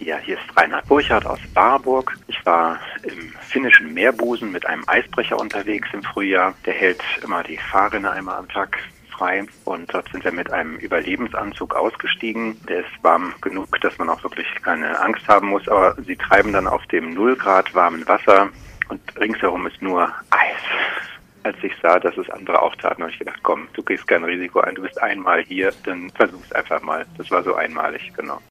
Ja, hier ist Reinhard Burchardt aus Warburg. Ich war im finnischen Meerbusen mit einem Eisbrecher unterwegs im Frühjahr. Der hält immer die Fahrrinne einmal am Tag frei und dort sind wir mit einem Überlebensanzug ausgestiegen. Der ist warm genug, dass man auch wirklich keine Angst haben muss, aber sie treiben dann auf dem Null Grad warmen Wasser und ringsherum ist nur Eis. Als ich sah, dass es andere auch taten, habe ich gedacht, komm, du gehst kein Risiko ein, du bist einmal hier, dann versuch's einfach mal. Das war so einmalig, genau.